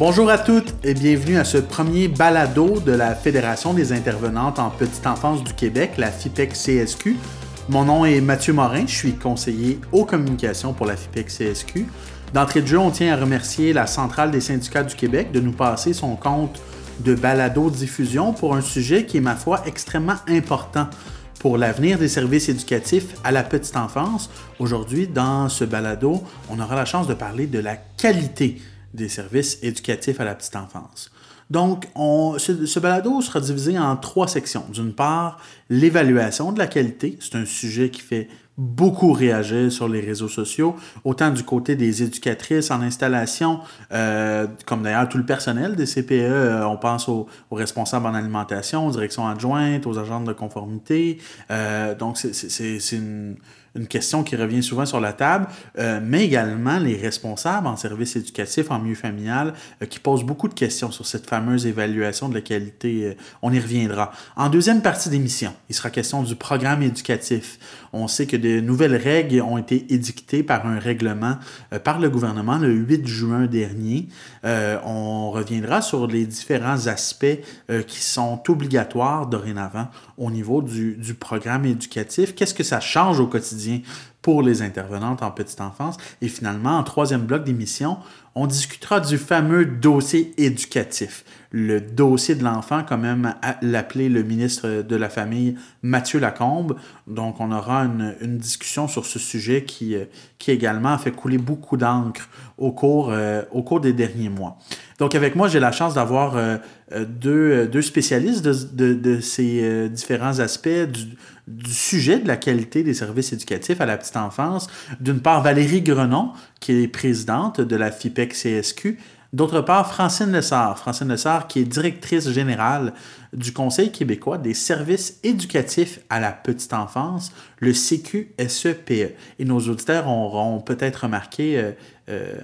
Bonjour à toutes et bienvenue à ce premier balado de la Fédération des intervenantes en petite enfance du Québec, la FIPEC CSQ. Mon nom est Mathieu Morin, je suis conseiller aux communications pour la FIPEC CSQ. D'entrée de jeu, on tient à remercier la Centrale des syndicats du Québec de nous passer son compte de balado-diffusion pour un sujet qui est, ma foi, extrêmement important pour l'avenir des services éducatifs à la petite enfance. Aujourd'hui, dans ce balado, on aura la chance de parler de la qualité des services éducatifs à la petite enfance. Donc, on, ce, balado sera divisé en trois sections. D'une part, l'évaluation de la qualité. C'est un sujet qui fait beaucoup réagir sur les réseaux sociaux, autant du côté des éducatrices en installation, euh, comme d'ailleurs tout le personnel des CPE. Euh, on pense aux, aux, responsables en alimentation, aux directions adjointes, aux agents de conformité. Euh, donc, c'est une une question qui revient souvent sur la table, euh, mais également les responsables en service éducatif, en milieu familial, euh, qui posent beaucoup de questions sur cette fameuse évaluation de la qualité. Euh, on y reviendra. En deuxième partie d'émission, il sera question du programme éducatif. On sait que de nouvelles règles ont été édictées par un règlement par le gouvernement le 8 juin dernier. on reviendra sur les différents aspects qui sont obligatoires dorénavant au niveau du, du programme éducatif. Qu'est-ce que ça change au quotidien pour les intervenantes en petite enfance? Et finalement, en troisième bloc d'émission, on discutera du fameux dossier éducatif, le dossier de l'enfant, quand même l'appelait le ministre de la Famille, Mathieu Lacombe. Donc, on aura une, discussion sur ce sujet qui, qui également a fait couler beaucoup d'encre au, cours, euh, au cours des derniers mois. Donc, avec moi, j'ai la chance d'avoir euh, deux, deux spécialistes de, de, ces euh, différents aspects du, du sujet de la qualité des services éducatifs à la petite enfance. D'une part, Valérie Grenon, qui est présidente de la FIPEC CSQ. D'autre part, Francine Lessard. Francine Lessard, qui est directrice générale du Conseil québécois des services éducatifs à la petite enfance, le CQSEPE. E. Et nos auditeurs auront peut-être remarqué euh, euh,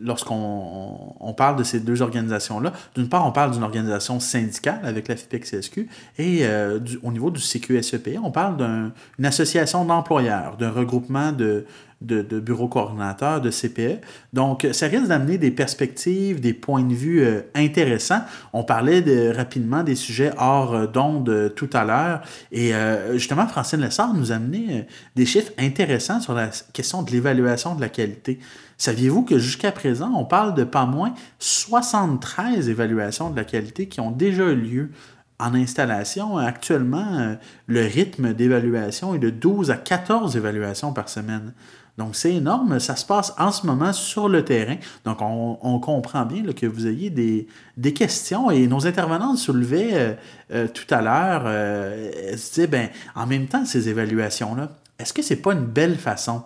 lorsqu'on on parle de ces deux organisations-là, d'une part, on parle d'une organisation syndicale avec la FIPEC-CSQ et euh, au niveau du CQSEP, on parle d'une association d'employeurs, d'un regroupement de, de, de, bureaux coordonnateurs, de CPE. Donc, ça risque d'amener des perspectives, des points de vue euh, intéressants. On parlait de, rapidement des sujets hors d'onde tout à l'heure et justement, Francine Lessard nous a amené des chiffres intéressants sur la question de l'évaluation de la qualité. Saviez-vous que jusqu'à présent, on parle de pas moins 73 évaluations de la qualité qui ont déjà eu lieu en installation? Actuellement, euh, le rythme d'évaluation est de 12 à 14 évaluations par semaine. Donc, c'est énorme. Ça se passe en ce moment sur le terrain. Donc, on, comprend bien que vous ayez des, des, questions et nos intervenants soulevaient euh, euh, tout à l'heure, euh, se disaient, ben, en même temps, ces évaluations-là, est-ce que c'est pas une belle façon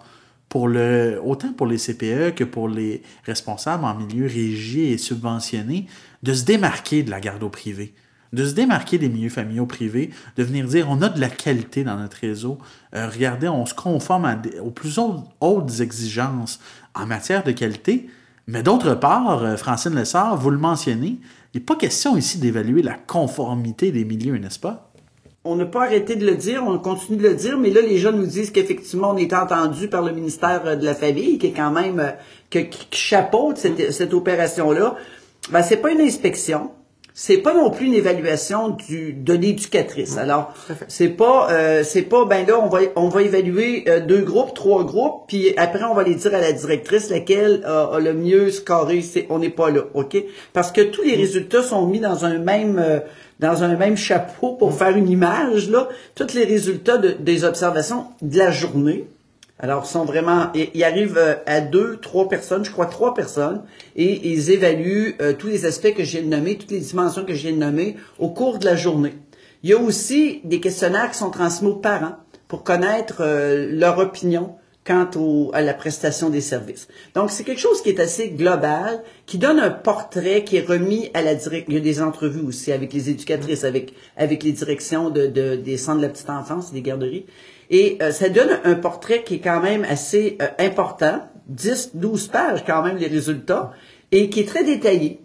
pour le, autant pour les CPE que pour les responsables en milieu régi et subventionné, de se démarquer de la garde au privé, de se démarquer des milieux familiaux privés, de venir dire on a de la qualité dans notre réseau, euh, regardez, on se conforme aux plus hautes exigences en matière de qualité, mais d'autre part, euh, Francine Lessard, vous le mentionnez, il n'est pas question ici d'évaluer la conformité des milieux, n'est-ce pas? on n'a pas arrêté de le dire, on continue de le dire, mais là, les gens nous disent qu'effectivement, on est entendu par le ministère euh, de la Famille, qui est quand même, qui chapeaute cette, cette opération-là. Ben, c'est pas une inspection. C'est pas non plus une évaluation du, de l'éducatrice. Alors, c'est pas, euh, c'est pas, ben là, on va, on va évaluer deux groupes, trois groupes, puis après, on va les dire à la directrice laquelle a le mieux scoré. C'est, on n'est pas là, ok? Parce que tous les mm. résultats sont mis dans un même dans un même chapeau pour faire une image, là, tous les résultats de, des observations de la journée. Alors, sont vraiment, ils arrivent euh, à deux, trois personnes, je crois trois personnes, et ils évaluent euh, tous les aspects que j'ai nommés, toutes les dimensions que j'ai nommées au cours de la journée. Il y a aussi des questionnaires qui sont transmis aux parents pour connaître euh, leur opinion quant au, à la prestation des services. Donc, c'est quelque chose qui est assez global, qui donne un portrait qui est remis à la direction. Il y a des entrevues aussi avec les éducatrices, avec, avec les directions de, de, des centres de la petite enfance, des garderies. Et euh, ça donne un portrait qui est quand même assez euh, important, 10, 12 pages quand même les résultats, et qui est très détaillé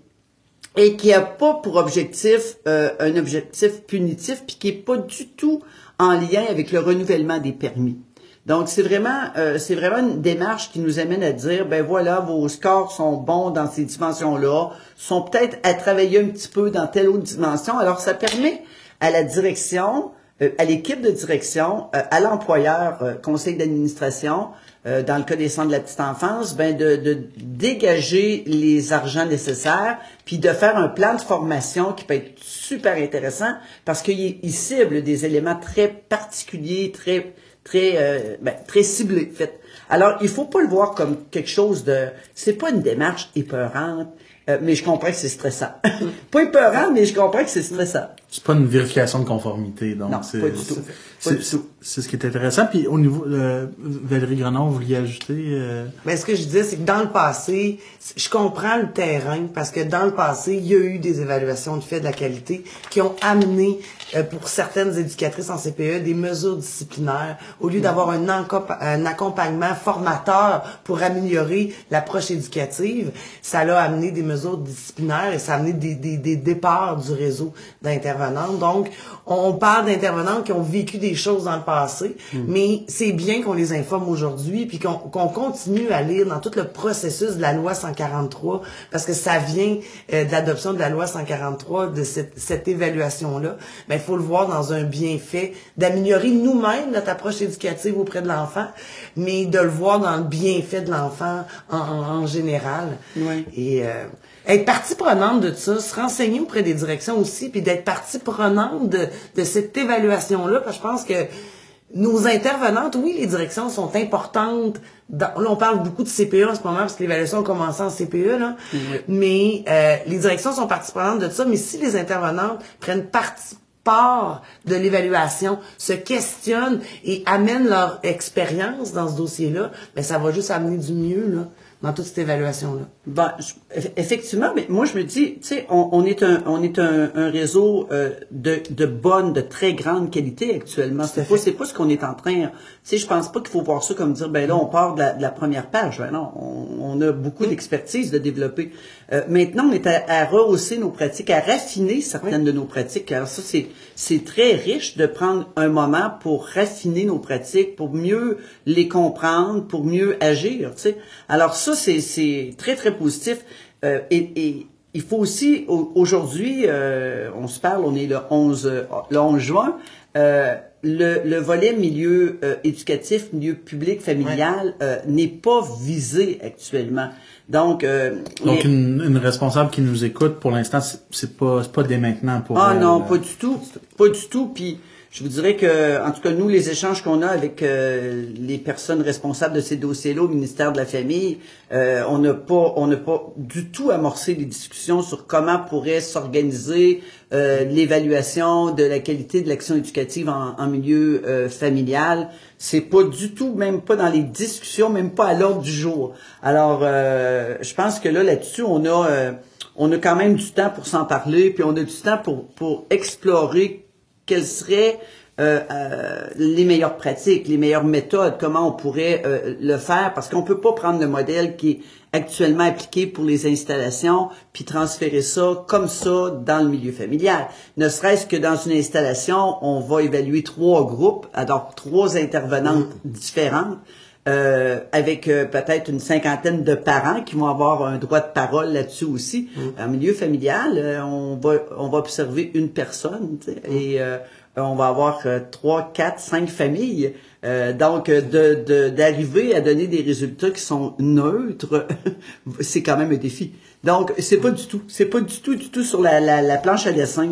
et qui a pas pour objectif euh, un objectif punitif, puis qui est pas du tout en lien avec le renouvellement des permis. Donc c'est vraiment euh, c'est vraiment une démarche qui nous amène à dire ben voilà vos scores sont bons dans ces dimensions là, sont peut-être à travailler un petit peu dans telle autre dimension. Alors ça permet à la direction, à l'équipe de direction, euh, à l'employeur, conseil d'administration, dans le cas des centres de la petite enfance, ben de, de dégager les argents nécessaires, puis de faire un plan de formation qui peut être super intéressant parce qu'il cible des éléments très particuliers, très très euh, ben, très ciblé fait. Alors, il faut pas le voir comme quelque chose de c'est pas une démarche épeurante, euh, mais je comprends que c'est stressant. pas épeurant, mais je comprends que c'est stressant. C'est pas une vérification de conformité, donc c'est pas du tout. C'est ce qui est intéressant. Puis au niveau euh, Valérie Grenon, vous vouliez ajouter euh... Ben, ce que je disais, c'est que dans le passé, je comprends le terrain parce que dans le passé, il y a eu des évaluations de fait de la qualité qui ont amené euh, pour certaines éducatrices en CPE des mesures disciplinaires au lieu d'avoir un, un accompagnement formateur pour améliorer l'approche éducative, ça l'a amené des mesures disciplinaires et ça a amené des, des, des départs du réseau Donc, on parle d'intervenants qui ont vécu des choses dans le passé, hmm. mais c'est bien qu'on les informe aujourd'hui puis qu'on continue à lire dans tout le processus de la loi 143 parce que ça vient euh, de l'adoption de la loi 143 de cette, cette évaluation-là. Mais il faut le voir dans un bienfait d'améliorer nous-mêmes notre approche éducative auprès de l'enfant, mais de le voir dans le bienfait de l'enfant en, en, général. Oui. Et euh, être partie prenante de ça, se renseigner auprès des directions aussi, puis d'être partie prenante de, de cette évaluation-là, parce que je pense que nos intervenantes, oui, les directions sont importantes. Dans, là, on parle beaucoup de CPE en ce moment parce que l'évaluation a commencé en CPE, là. Mais euh, les directions sont partie prenante de ça. Mais si les intervenantes prennent partie part de l'évaluation, se questionnent et amènent leur expérience dans ce dossier-là, ben ça va juste amener du mieux là dans toute cette évaluation-là. Ben, effectivement, mais moi je me dis, tu sais, on, on, est un on est un, un réseau euh, de, de bonne, de très grande qualité actuellement. C'est pas c'est pas ce qu'on est en train. Tu sais, je pense pas qu'il faut voir ça comme dire, ben là on part de la, de la première page. Ben non, on, on a beaucoup d'expertise de développer. Euh, maintenant, on est à, à, rehausser nos pratiques, à raffiner certaines de nos pratiques. Alors ça, c'est c'est très riche de prendre un moment pour raffiner nos pratiques, pour mieux les comprendre, pour mieux agir. Tu sais. Alors ça, c'est c'est très très positif. Euh, et, et, il faut aussi, aujourd'hui, euh, on se parle, on est le 11, le 11 juin, euh, le, le, volet milieu éducatif, milieu public, familial n'est pas visé actuellement. Donc, donc une, une, responsable qui nous écoute, pour l'instant, c'est pas, pas dès maintenant pour. Ah non, pas du tout, pas du tout. Puis je vous dirais que, en tout cas, nous, les échanges qu'on a avec euh, les personnes responsables de ces dossiers-là au ministère de la Famille, euh, on n'a pas, on n'a pas du tout amorcé des discussions sur comment pourrait s'organiser euh, l'évaluation de la qualité de l'action éducative en, en milieu familial. C'est pas du tout, même pas dans les discussions, même pas à l'ordre du jour. Alors, je pense que là, là-dessus, on a, on a quand même du temps pour s'en parler, puis on a du temps pour pour explorer quelles seraient euh, euh, les meilleures pratiques, les meilleures méthodes, comment on pourrait euh, le faire, parce qu'on peut pas prendre le modèle qui est actuellement appliqué pour les installations, puis transférer ça comme ça dans le milieu familial. Ne serait-ce que dans une installation, on va évaluer trois groupes, alors trois intervenantes mm. différentes. Euh, avec euh, peut-être une cinquantaine de parents qui vont avoir un droit de parole là-dessus aussi. Mm. En milieu familial, euh, on va on va observer une personne mm. et on va avoir trois, quatre, cinq familles. donc, de d'arriver à donner des résultats qui sont neutres, c'est quand même un défi. Donc, c'est pas du tout, c'est pas du tout, du tout sur la, la, la planche à dessin.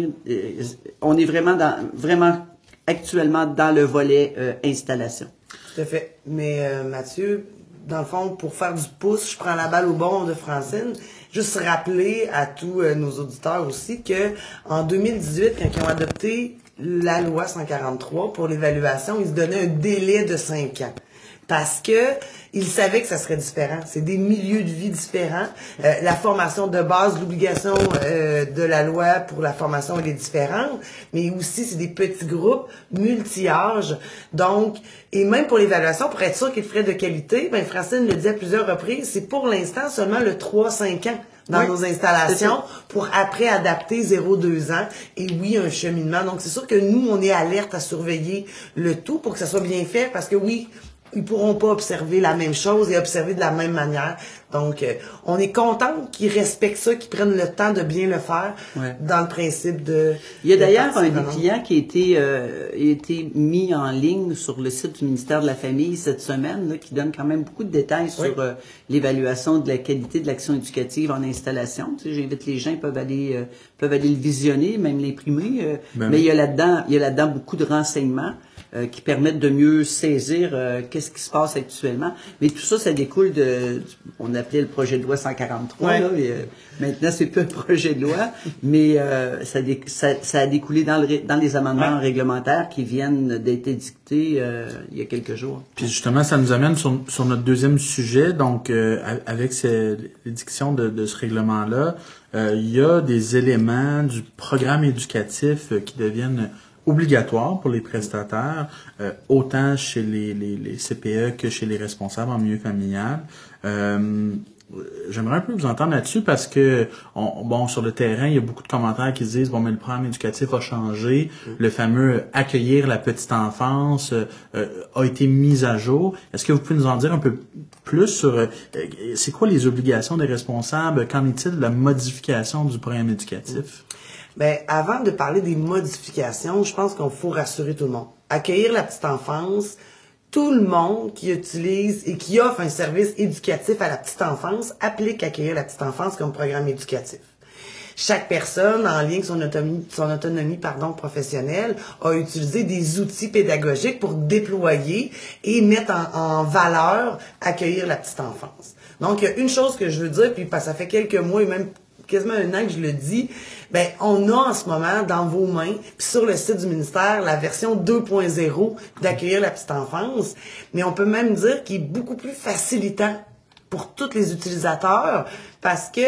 On est vraiment dans, vraiment actuellement dans le volet installation. Tout à fait. Mais euh, Mathieu, dans le fond, pour faire du pouce, je prends la balle au bon de Francine. Juste rappeler à tous euh, nos auditeurs aussi que en 2018, quand ils ont adopté la loi 143 pour l'évaluation, ils se donnaient un délai de 5 ans parce que ils savaient que ça serait différent. C'est des milieux de vie différents. Euh, la formation de base, l'obligation euh, de la loi pour la formation, elle est différente, mais aussi c'est des petits groupes multi-âges. Donc, et même pour l'évaluation, pour être sûr qu'il ferait de qualité, ben Francine le dit à plusieurs reprises, c'est pour l'instant seulement le 3-5 ans dans nos installations pour après adapter 0-2 ans. Et oui, un cheminement. Donc, c'est sûr que nous, on est alerte à surveiller le tout pour que ça soit bien fait parce que oui, ils pourront pas observer la même chose et observer de la même manière. Donc, euh, on est content qu'ils respectent ça, qu'ils prennent le temps de bien le faire Ouais. dans le principe de. Il y a d'ailleurs un dépliant qui a été, euh, a été mis en ligne sur le site du ministère de la Famille cette semaine, là, qui donne quand même beaucoup de détails Oui. sur euh, l'évaluation de la qualité de l'action éducative en installation. Tu sais, j'invite les gens, ils peuvent aller, euh, peuvent aller le visionner, même l'imprimer. euh, Ben mais oui. il y a là-dedans, il y a là-dedans beaucoup de renseignements. Euh, qui permettent de mieux saisir euh, qu'est-ce qui se passe actuellement. Mais tout ça, ça découle de, du- on appelait le projet de loi 143. Ouais. Là, et, euh, maintenant, c'est plus un projet de loi, mais euh, ça, dé- ça, ça a découlé dans, le, dans les amendements réglementaires qui viennent d'être dictés euh, il y a quelques jours. Puis justement, ça nous amène sur, sur notre deuxième sujet. Donc, euh, avec ces- l'édiction de, de ce règlement-là, euh, il y a des éléments du programme éducatif euh, qui deviennent obligatoires pour les prestataires, euh, autant chez les, les, les CPE que chez les responsables en milieu familial. Euh, J'aimerais un peu vous entendre là-dessus parce que on- bon sur le terrain il y a beaucoup de commentaires qui se disent bon mais le programme éducatif a changé, le fameux accueillir la petite enfance euh, euh, a été mis à jour. Est-ce que vous pouvez nous en dire un peu plus sur euh, euh, c'est quoi les obligations des responsables? Qu'en est-il de la modification du programme éducatif? Ben, avant de parler des modifications, je pense qu'on faut rassurer tout le monde. Accueillir la petite enfance, tout le monde qui utilise et qui offre un service éducatif à la petite enfance applique accueillir la petite enfance comme programme éducatif. Chaque personne, en lien avec son autonomie, son autonomie pardon, professionnelle, a utilisé des outils pédagogiques pour déployer et mettre en, en valeur accueillir la petite enfance. Donc, il y a une chose que je veux dire, puis ça fait quelques mois et même quasiment un an que je le dis, ben on a en ce moment dans vos mains, puis sur le site du ministère, la version 2.0 d'accueillir la petite enfance, mais on peut même dire qu'il est beaucoup plus facilitant pour tous les utilisateurs parce que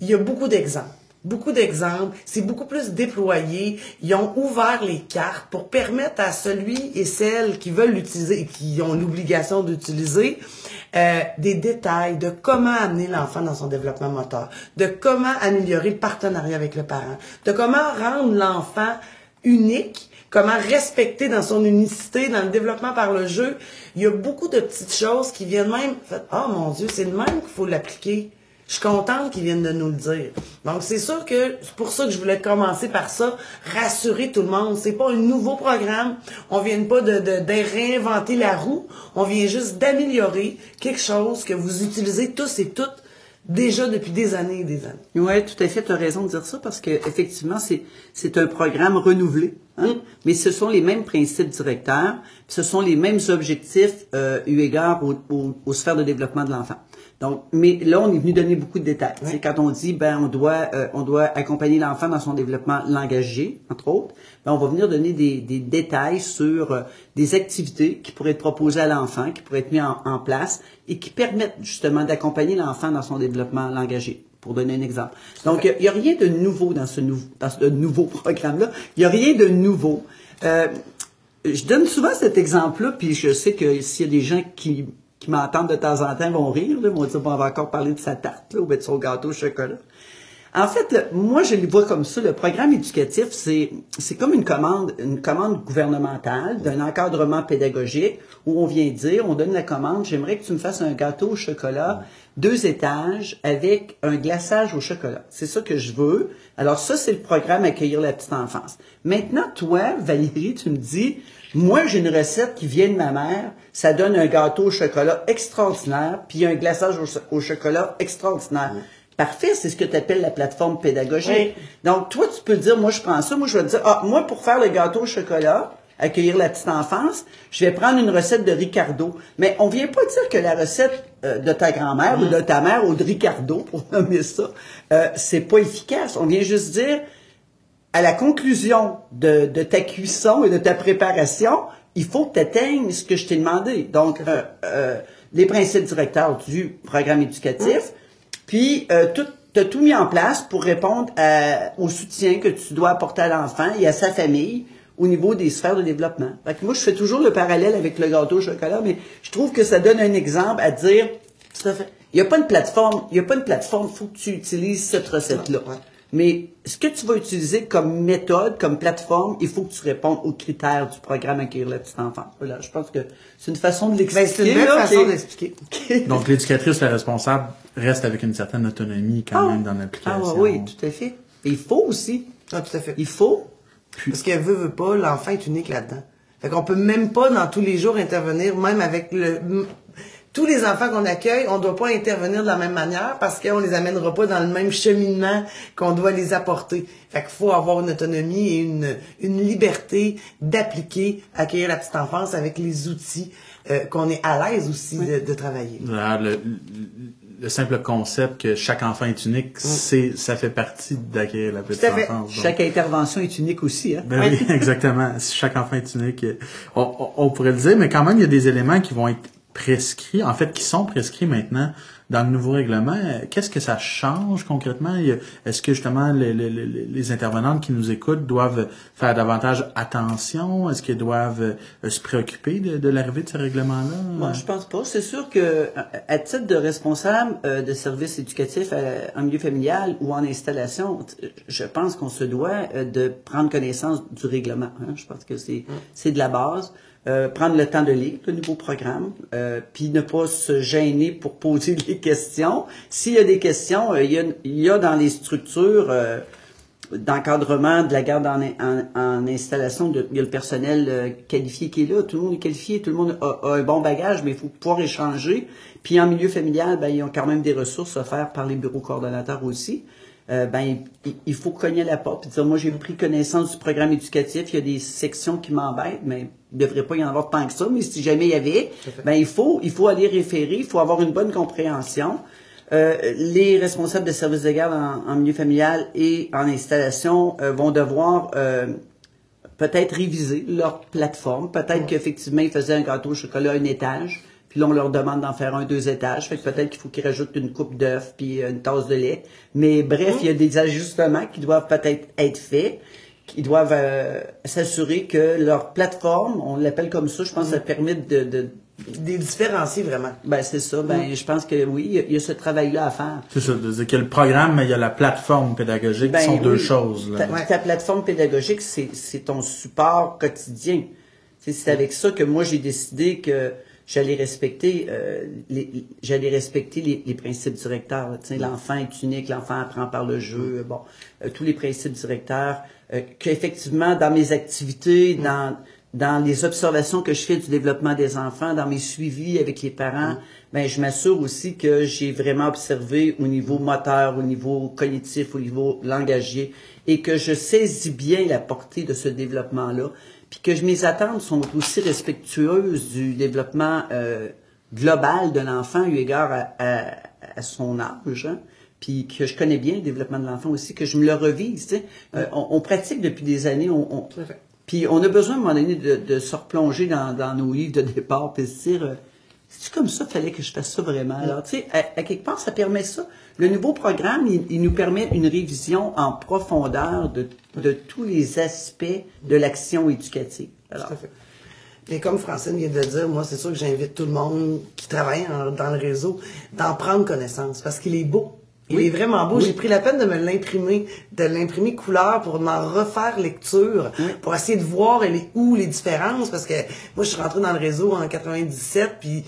il y a beaucoup d'exemples. Beaucoup d'exemples, c'est beaucoup plus déployé. Ils ont ouvert les cartes pour permettre à celui et celle qui veulent l'utiliser et qui ont l'obligation d'utiliser euh, des détails de comment amener l'enfant dans son développement moteur, de comment améliorer le partenariat avec le parent, de comment rendre l'enfant unique, comment respecter dans son unicité, dans le développement par le jeu. Il y a beaucoup de petites choses qui viennent même, oh mon Dieu, c'est le même qu'il faut l'appliquer. Je suis contente qu'ils viennent de nous le dire. Donc, c'est sûr que c'est pour ça que je voulais commencer par ça, rassurer tout le monde. C'est pas un nouveau programme. On vient pas de, de, de réinventer la roue. On vient juste d'améliorer quelque chose que vous utilisez tous et toutes déjà depuis des années et des années. Oui, tout à fait, tu as raison de dire ça parce que effectivement, c'est c'est un programme renouvelé, hein? mais ce sont les mêmes principes directeurs, ce sont les mêmes objectifs euh, eu égard aux sphères de développement de l'enfant. Donc, mais là, on est venu donner beaucoup de détails. C'est quand on dit, ben, on doit, euh, on doit accompagner l'enfant dans son développement langagier, entre autres. Ben, on va venir donner des, des détails sur euh, des activités qui pourraient être proposées à l'enfant, qui pourraient être mises en, en place et qui permettent justement d'accompagner l'enfant dans son développement langagier pour donner un exemple. Donc, il n'y a, rien de nouveau dans ce, nou- dans ce nouveau programme-là. Il n'y a rien de nouveau. Euh, je donne souvent cet exemple-là, puis je sais que s'il y a des gens qui, qui m'entendent de temps en temps vont rire, là, vont dire, bon, on va encore parler de sa tarte, là, ou bien de son gâteau au chocolat. En fait, moi, je le vois comme ça. Le programme éducatif, c'est c'est comme une commande, une commande gouvernementale d'un encadrement pédagogique où on vient dire, on donne la commande, j'aimerais que tu me fasses un gâteau au chocolat, deux étages avec un glaçage au chocolat. C'est ça que je veux. Alors ça, c'est le programme Accueillir la petite enfance. Maintenant, toi, Valérie, tu me dis, moi, j'ai une recette qui vient de ma mère. Ça donne un gâteau au chocolat extraordinaire, puis un glaçage au, cho- au chocolat extraordinaire. Parfait, c'est ce que tu appelles la plateforme pédagogique. Oui. Donc, toi, tu peux dire, moi, je prends ça, moi, je vais te dire, ah, moi, pour faire le gâteau au chocolat, accueillir la petite enfance, je vais prendre une recette de Ricardo. Mais on vient pas dire que la recette euh, de ta grand-mère ou de ta mère ou de Ricardo, pour nommer ça, euh, c'est pas efficace. On vient juste dire, à la conclusion de, de ta cuisson et de ta préparation, il faut que tu atteignes ce que je t'ai demandé. Donc, euh, euh, les principes directeurs du programme éducatif, puis euh, tout, as tout mis en place pour répondre à- au soutien que tu dois apporter à l'enfant et à sa famille au niveau des sphères de développement. Fait que moi, je fais toujours le parallèle avec le gâteau au chocolat, mais je trouve que ça donne un exemple à dire, il n'y a pas une plateforme, il y a pas une plateforme, faut que tu utilises cette recette-là. Mais ce que tu vas utiliser comme méthode, comme plateforme, il faut que tu répondes aux critères du programme Accueillir la petite enfance. Voilà, je pense que c'est une façon de Ben, l'expliquer. c'est une belle là, façon d'expliquer. Donc, l'éducatrice, la responsable, reste avec une certaine autonomie quand même dans l'application. Ah oui, tout à fait. Et il faut aussi. Ah, tout à fait. Il faut. Parce qu'elle veut, veut pas, l'enfant est unique là-dedans. Fait qu'on peut même pas dans tous les jours intervenir, même avec le, tous les enfants qu'on accueille, on doit pas intervenir de la même manière parce qu'on les amènera pas dans le même cheminement qu'on doit les apporter. Fait qu'il faut avoir une autonomie et une, une liberté d'appliquer, accueillir la petite enfance avec les outils euh, qu'on est à l'aise aussi de, de travailler. Alors, le, le- le simple concept que chaque enfant est unique, c'est, ça fait partie d'accueillir la petite enfance. Donc, Chaque intervention est unique aussi. Hein? Ben oui, exactement. Si chaque enfant est unique, euh, on, on- on pourrait le dire, mais quand même, il y a des éléments qui vont être prescrits, en fait, qui sont prescrits maintenant dans le nouveau règlement. Qu'est-ce que ça change concrètement? Est-ce que justement les, les- les- les intervenantes qui nous écoutent doivent faire davantage attention? Est-ce qu'elles doivent euh, se préoccuper de, de l'arrivée de ce règlement-là? Moi, je pense pas. C'est sûr que, à- titre de responsable euh, de services éducatifs euh, en milieu familial ou en installation, je pense qu'on se doit euh, de prendre connaissance du règlement. hein. Je pense que c'est c'est de la base. Euh, prendre le temps de lire le nouveau programme, euh, puis ne pas se gêner pour poser des questions. S'il y a des questions, euh, il, y a, il y a dans les structures euh, d'encadrement de la garde en, en- en installation, il y a le personnel qualifié qui est là, tout le monde est qualifié, tout le monde a, a un bon bagage, mais il faut pouvoir échanger. Puis en milieu familial, ben, ils ont quand même des ressources offertes par les bureaux coordonnateurs aussi. Euh, ben, il, il faut cogner la porte et dire, moi j'ai pris connaissance du programme éducatif, il y a des sections qui m'embêtent, mais il ne devrait pas y en avoir tant que ça, mais si jamais il y avait, ben, il faut, il faut aller référer, il faut avoir une bonne compréhension. Euh, les responsables de services de garde en, en milieu familial et en installation euh, vont devoir euh, peut-être réviser leur plateforme. Peut-être qu'effectivement, ils faisaient un gâteau au chocolat à un étage, puis là, on leur demande d'en faire un deux étages. Fait que peut-être qu'il faut qu'ils rajoutent une coupe d'œufs puis une tasse de lait. Mais bref, il y a des ajustements qui doivent peut-être être faits qui doivent euh, s'assurer que leur plateforme, on l'appelle comme ça, je pense que ça permet de, de Des différencier vraiment. ben c'est ça, ben je pense que oui, il y a- il y a ce travail-là à faire. C'est ça, y a le programme, mais il y a la plateforme pédagogique, Ben qui sont deux choses. Là. Ta, ta plateforme pédagogique, c'est c'est ton support quotidien. C'est avec ça que moi j'ai décidé que j'allais respecter euh, les, j'allais respecter les, les principes directeurs. Tu sais, L'enfant est unique, l'enfant apprend par le jeu. Bon, euh, tous les principes directeurs. Euh, Qu'effectivement, dans mes activités, dans dans les observations que je fais du développement des enfants, dans mes suivis avec les parents, ben je m'assure aussi que j'ai vraiment observé au niveau moteur, au niveau cognitif, au niveau langagier, et que je saisis bien la portée de ce développement-là, puis que mes attentes sont aussi respectueuses du développement euh, global de l'enfant eu égard à, à- à son âge. hein puis que je connais bien le développement de l'enfant aussi, que je me le revise. tu sais. Euh, on, on pratique depuis des années, on, on- puis on a besoin à un moment donné de, de se replonger dans, dans nos livres de départ, puis se dire, euh, c'est comme ça qu'il fallait que je fasse ça vraiment. Alors, tu sais, à, à quelque part, ça permet ça. Le nouveau programme, il, il nous permet une révision en profondeur de, de tous les aspects de l'action éducative. Alors, Tout à fait. Et comme Francine vient de le dire, moi, c'est sûr que j'invite tout le monde qui travaille en- dans le réseau d'en prendre connaissance parce qu'il est beau. Il Oui. est vraiment beau. Oui. J'ai pris la peine de me l'imprimer, de l'imprimer couleur pour m'en refaire lecture, Oui. pour essayer de voir où les différences parce que moi, je suis rentrée dans le réseau en 97 puis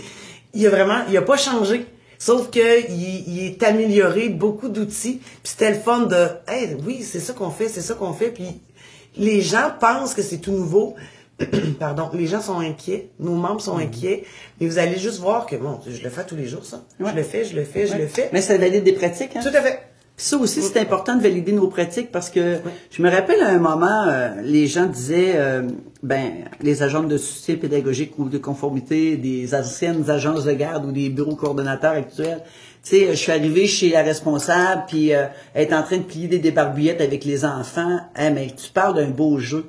il a vraiment, il a pas changé. Sauf que il, il est amélioré, beaucoup d'outils. Puis c'était le fun de, hey, oui, c'est ça qu'on fait, c'est ça qu'on fait. Puis les gens pensent que c'est tout nouveau. Pardon, les gens sont inquiets, nos membres sont inquiets, mais vous allez juste voir que bon, je le fais tous les jours ça. Ouais. Je le fais, je le fais, je le fais. Mais ça valide des pratiques, hein? Tout à fait. Puis ça aussi, c'est important de valider nos pratiques parce que je me rappelle à un moment, euh, les gens disaient, euh, ben, les agents de soutien pédagogique ou de conformité des anciennes agences de garde ou des bureaux coordonnateurs actuels. Tu sais, je suis arrivé chez la responsable puis euh, elle est en train de plier des débarbouillettes avec les enfants. Eh, mais tu parles d'un beau jeu.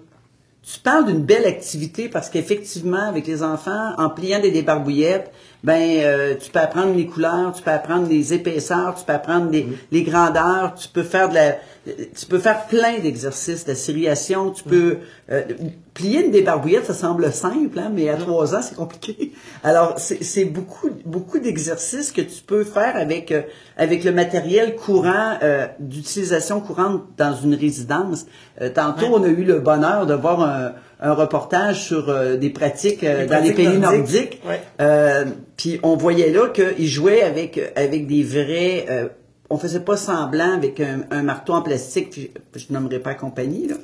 Tu parles d'une belle activité parce qu'effectivement, avec les enfants, en pliant des débarbouillettes, ben euh, tu peux apprendre les couleurs, tu peux apprendre les épaisseurs, tu peux apprendre les, les grandeurs, tu peux faire de la tu peux faire plein d'exercices, de la ciliation, tu peux euh, plier une débarbouillette, ça semble simple, hein, mais à trois ans, c'est compliqué. Alors, c'est beaucoup beaucoup d'exercices que tu peux faire avec euh, avec le matériel courant euh, d'utilisation courante dans une résidence. tantôt, on a eu le bonheur de voir un, un reportage sur des pratiques dans les pays nordiques. Puis on voyait là qu'ils jouaient avec avec des vrais on faisait pas semblant avec un, marteau en plastique, je, nommerai pas compagnie, là.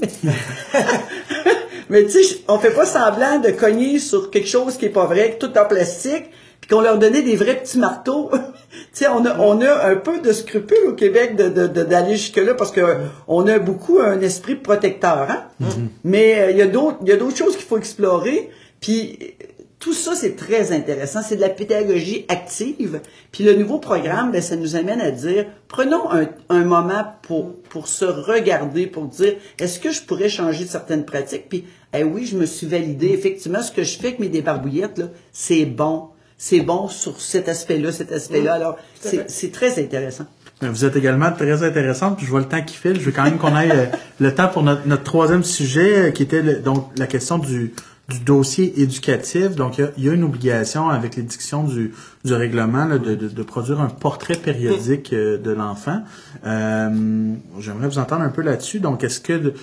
Mais tu sais, on fait pas semblant de cogner sur quelque chose qui est pas vrai, tout en plastique, puis qu'on leur donnait des vrais petits marteaux. tu sais, on a, on a un peu de scrupule au Québec de, d'aller jusque-là parce que on a beaucoup un esprit protecteur, hein? Mm-hmm. Mais euh, il y a d'autres, il y a d'autres choses qu'il faut explorer. Puis tout ça, c'est très intéressant. C'est de la pédagogie active. Puis le nouveau programme, ben, ça nous amène à dire, prenons un, moment pour, pour se regarder, pour dire, est-ce que je pourrais changer certaines pratiques? Puis, eh oui, je me suis validé. Effectivement, ce que je fais avec mes débarbouillettes, là, c'est bon. C'est bon sur cet aspect-là, cet aspect-là. Alors, c'est très intéressant. Vous êtes également très intéressante, puis je vois le temps qui file. Je veux quand même qu'on aille euh, le temps pour notre, notre troisième sujet, euh, qui était donc la question du, du dossier éducatif. Donc, il y, a une obligation avec l'édiction du, du règlement là, de, de, de, produire un portrait périodique euh, de l'enfant. Euh, J'aimerais vous entendre un peu là-dessus. Donc, est-ce que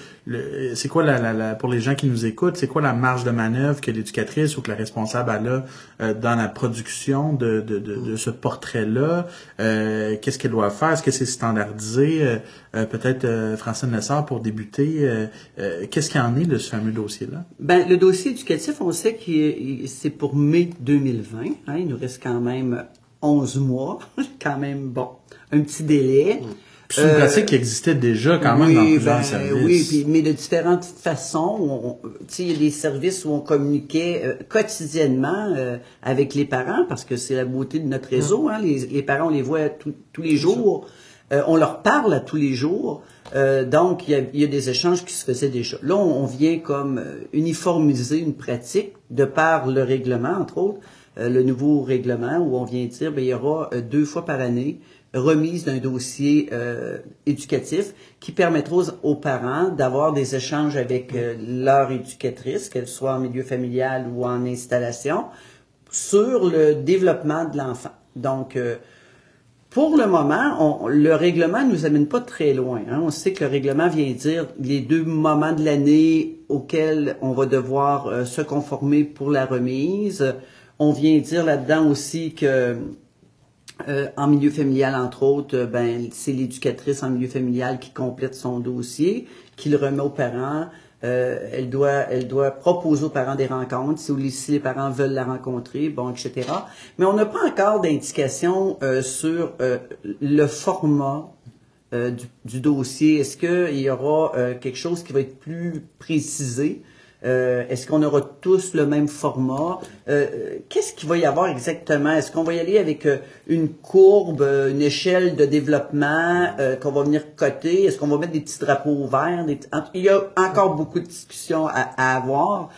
c'est quoi la, la, pour les gens qui nous écoutent, c'est quoi la marge de manœuvre que l'éducatrice ou que la responsable a là euh, dans la production de, de, de, ce portrait-là? Euh, Qu'est-ce qu'elle doit faire? Est-ce que c'est standardisé? Euh, Peut-être Francine Lessard pour débuter. Qu'est-ce qu'il en est de ce fameux dossier-là? Ben, le dossier éducatif, on sait que c'est pour mai 2020. Hein, il nous reste quand même même 11 mois, quand même, bon, un petit délai. C'est une pratique qui existait déjà quand même dans plusieurs ben, services. Oui, mais de différentes façons. Il y a des services où on communiquait euh, quotidiennement euh, avec les parents, parce que c'est la beauté de notre réseau. Hein, les, parents, on les voit tous les jours. Euh, on leur parle à tous les jours. donc, il y, a, des échanges qui se faisaient déjà. Là, on vient comme uniformiser une pratique de par le règlement, entre autres. Euh, le nouveau règlement où on vient dire ben, il y aura euh, deux fois par année remise d'un dossier euh, éducatif qui permettra aux, parents d'avoir des échanges avec leur éducatrice, qu'elle soit en milieu familial ou en installation, sur le développement de l'enfant. Donc, pour le moment, le règlement ne nous amène pas très loin. Hein. On sait que le règlement vient dire les deux moments de l'année auxquels on va devoir se conformer pour la remise. On vient dire là-dedans aussi que euh, en milieu familial, entre autres, euh, ben c'est l'éducatrice en milieu familial qui complète son dossier, qui le remet aux parents. Euh, elle doit, elle doit proposer aux parents des rencontres si, les parents veulent la rencontrer, bon, etc. Mais on n'a pas encore d'indication sur le format du, du, dossier. Est-ce qu'il y aura quelque chose qui va être plus précisé? Euh, est-ce qu'on aura tous le même format? Euh, qu'est-ce qu'il va y avoir exactement? Est-ce qu'on va y aller avec euh, une courbe, une échelle de développement qu'on va venir coter? Est-ce qu'on va mettre des petits drapeaux verts? Il y a encore beaucoup de discussions à, avoir.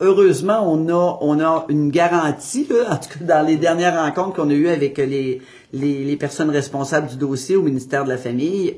heureusement, on a, on a une garantie, en tout cas dans les dernières rencontres qu'on a eues avec les, les, personnes responsables du dossier au ministère de la Famille,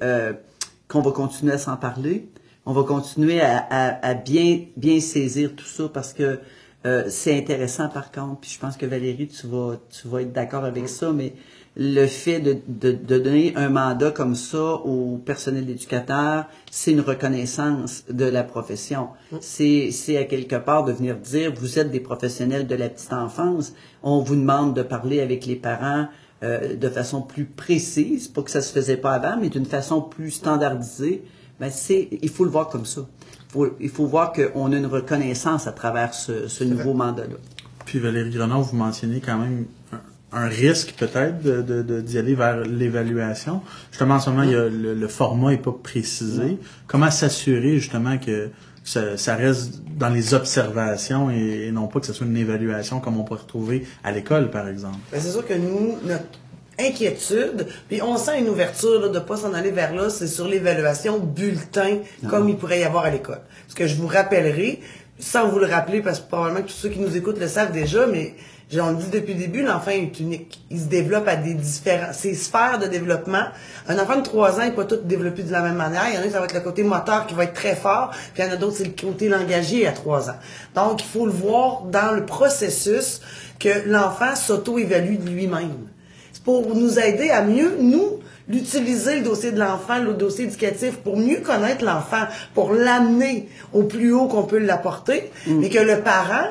qu'on va continuer à s'en parler on va continuer à, bien, bien saisir tout ça parce que euh, c'est intéressant par contre. Puis je pense que Valérie, tu vas, tu vas être d'accord avec ça, mais le fait de, de, donner un mandat comme ça au personnel éducateur, c'est une reconnaissance de la profession. C'est, c'est à quelque part de venir dire, vous êtes des professionnels de la petite enfance, on vous demande de parler avec les parents euh, de façon plus précise, pas que ça se faisait pas avant, mais d'une façon plus standardisée ben c'est, il faut le voir comme ça. il faut voir qu'on a une reconnaissance à travers ce, nouveau mandat-là. Puis Valérie Grenon, vous mentionnez quand même un, risque peut-être de, d'y aller vers l'évaluation. Justement, en ce moment, il y a le, format n'est pas précisé. Comment s'assurer justement que ça, reste dans les observations et, non pas que ce soit une évaluation comme on pourrait retrouver à l'école, par exemple? Ben, c'est sûr que nous, notre inquiétude, puis on sent une ouverture là, de pas s'en aller vers là, c'est sur l'évaluation bulletin comme il pourrait y avoir à l'école. Ce que je vous rappellerai, sans vous le rappeler, parce que probablement que tous ceux qui nous écoutent le savent déjà, mais On le dit depuis le début, l'enfant est unique. Il se développe à des différents, ses sphères de développement. Un enfant de 3 ans n'est pas tout développé de la même manière. Il y en a ça va être le côté moteur qui va être très fort, puis il y en a d'autres, c'est le côté langagier à 3 ans. Donc, il faut le voir dans le processus que l'enfant s'auto-évalue de lui-même. C'est pour nous aider à mieux, nous, l'utiliser le dossier de l'enfant, le dossier éducatif, pour mieux connaître l'enfant, pour l'amener au plus haut qu'on peut l'apporter, mm. mais que le parent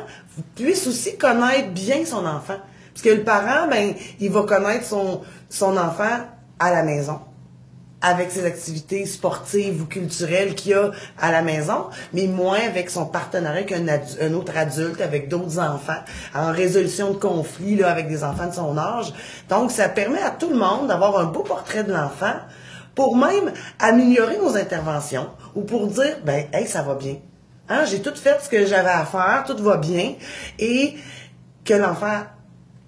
puisse aussi connaître bien son enfant. Parce que le parent, ben, il va connaître son, son enfant à la maison avec ses activités sportives ou culturelles qu'il a à la maison, mais moins avec son partenariat qu'un un autre adulte, avec d'autres enfants, en résolution de conflits là, avec des enfants de son âge. Donc, ça permet à tout le monde d'avoir un beau portrait de l'enfant pour même améliorer nos interventions ou pour dire, ben, hey, ça va bien. Hein, j'ai tout fait ce que j'avais à faire, tout va bien, et que l'enfant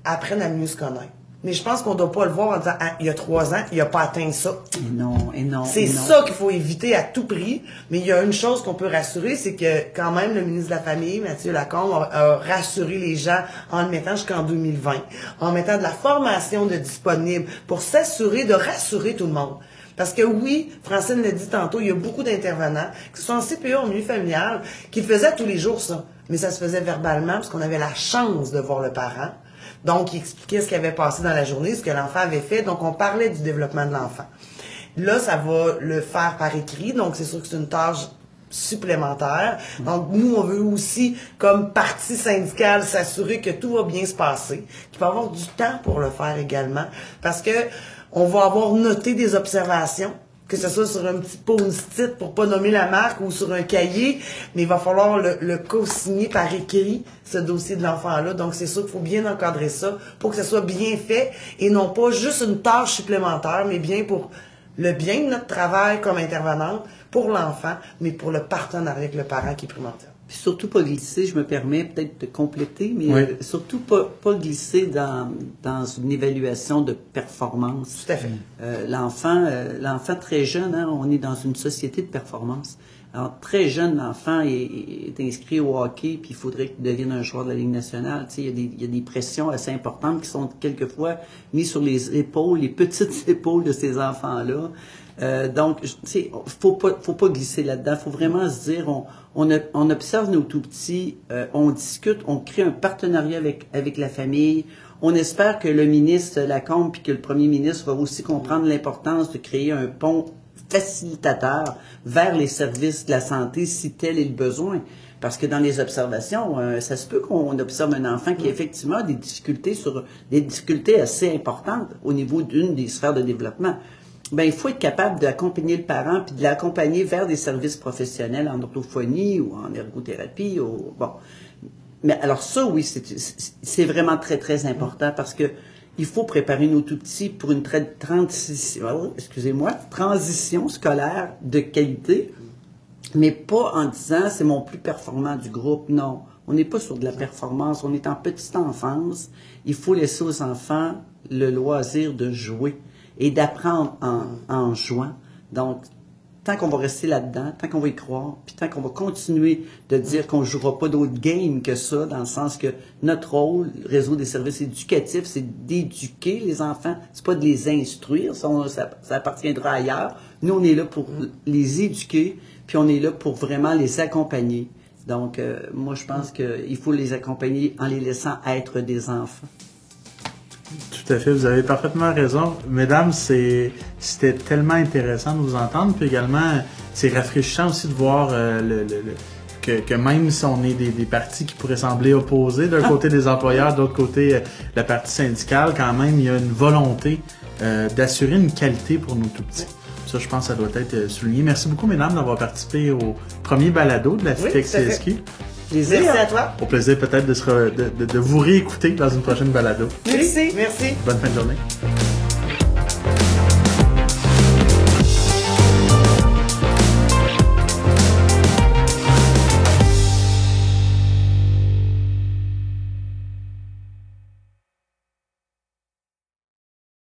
apprenne à mieux se connaître. Mais je pense qu'on ne doit pas le voir en disant ah, il y a trois ans, il n'a pas atteint ça. Et non, et non. C'est ça qu'il faut éviter à tout prix. Mais il y a une chose qu'on peut rassurer, c'est que quand même le ministre de la Famille, Mathieu Lacombe, a, rassuré les gens en le mettant jusqu'en 2020, en mettant de la formation de disponible pour s'assurer de rassurer tout le monde. Parce que oui, Francine l'a dit tantôt, il y a beaucoup d'intervenants, qui sont en CPE en milieu familial, qui faisaient tous les jours ça. Mais ça se faisait verbalement parce qu'on avait la chance de voir le parent. Donc, il expliquait ce qui avait passé dans la journée, ce que l'enfant avait fait. Donc, on parlait du développement de l'enfant. Là, ça va le faire par écrit. Donc, c'est sûr que c'est une tâche supplémentaire. Donc, nous, on veut aussi, comme partie syndicale, s'assurer que tout va bien se passer, qu'il va avoir du temps pour le faire également, parce que on va avoir noté des observations que ce soit sur un petit post-it pour pas nommer la marque ou sur un cahier, mais il va falloir le, co-signer par écrit, ce dossier de l'enfant-là. Donc, c'est sûr qu'il faut bien encadrer ça pour que ça soit bien fait et non pas juste une tâche supplémentaire, mais bien pour le bien de notre travail comme intervenante, pour l'enfant, mais pour le partenariat avec le parent qui est primordial. Puis surtout pas glisser, je me permets peut-être de compléter, mais euh, surtout pas, pas glisser dans, dans une évaluation de performance. Tout à fait. Euh, l'enfant, euh, l'enfant très jeune, hein, on est dans une société de performance. Alors, très jeune, l'enfant est, inscrit au hockey, puis il faudrait qu'il devienne un joueur de la Ligue nationale. Tu sais, il, y a des, il y a des pressions assez importantes qui sont quelquefois mises sur les épaules, les petites épaules de ces enfants-là. Euh, donc, tu sais, faut pas, faut pas glisser là-dedans. Faut vraiment se dire, on, observe nos tout petits, euh, on discute, on crée un partenariat avec, avec la famille. On espère que le ministre Lacombe puis que le premier ministre va aussi comprendre l'importance de créer un pont facilitateur vers les services de la santé si tel est le besoin. Parce que dans les observations, euh, ça se peut qu'on observe un enfant qui a effectivement des difficultés sur des difficultés assez importantes au niveau d'une des sphères de développement ben, il faut être capable d'accompagner le parent puis de l'accompagner vers des services professionnels en orthophonie ou en ergothérapie. Ou, bon. Mais alors ça, oui, c'est vraiment très, très important parce que il faut préparer nos tout-petits pour une transition, oh, excusez-moi, transition scolaire de qualité, mais pas en disant c'est mon plus performant du groupe. Non, on n'est pas sur de la performance, on est en petite enfance. Il faut laisser aux enfants le loisir de jouer et d'apprendre en, en jouant. Donc, tant qu'on va rester là-dedans, tant qu'on va y croire, puis tant qu'on va continuer de dire qu'on ne jouera pas d'autres games que ça, dans le sens que notre rôle, le réseau des services éducatifs, c'est d'éduquer les enfants, c'est pas de les instruire, ça, appartiendra ailleurs. Nous, on est là pour les éduquer, puis on est là pour vraiment les accompagner. Donc, euh, moi, je pense qu'il faut les accompagner en les laissant être des enfants. Tout à fait, vous avez parfaitement raison. Mesdames, c'était tellement intéressant de vous entendre. Puis également, c'est rafraîchissant aussi de voir euh, le, que, même si on est des, partis qui pourraient sembler opposés, d'un côté des employeurs, d'autre côté euh, la partie syndicale, quand même, il y a une volonté euh, d'assurer une qualité pour nos tout petits. Ça, je pense que ça doit être souligné. Merci beaucoup, mesdames, d'avoir participé au premier balado de la FITEC CSQ. Plaisir. Merci à toi. Au plaisir peut-être de, de, de, vous réécouter dans une prochaine balado. Merci. Merci. Bonne fin de journée.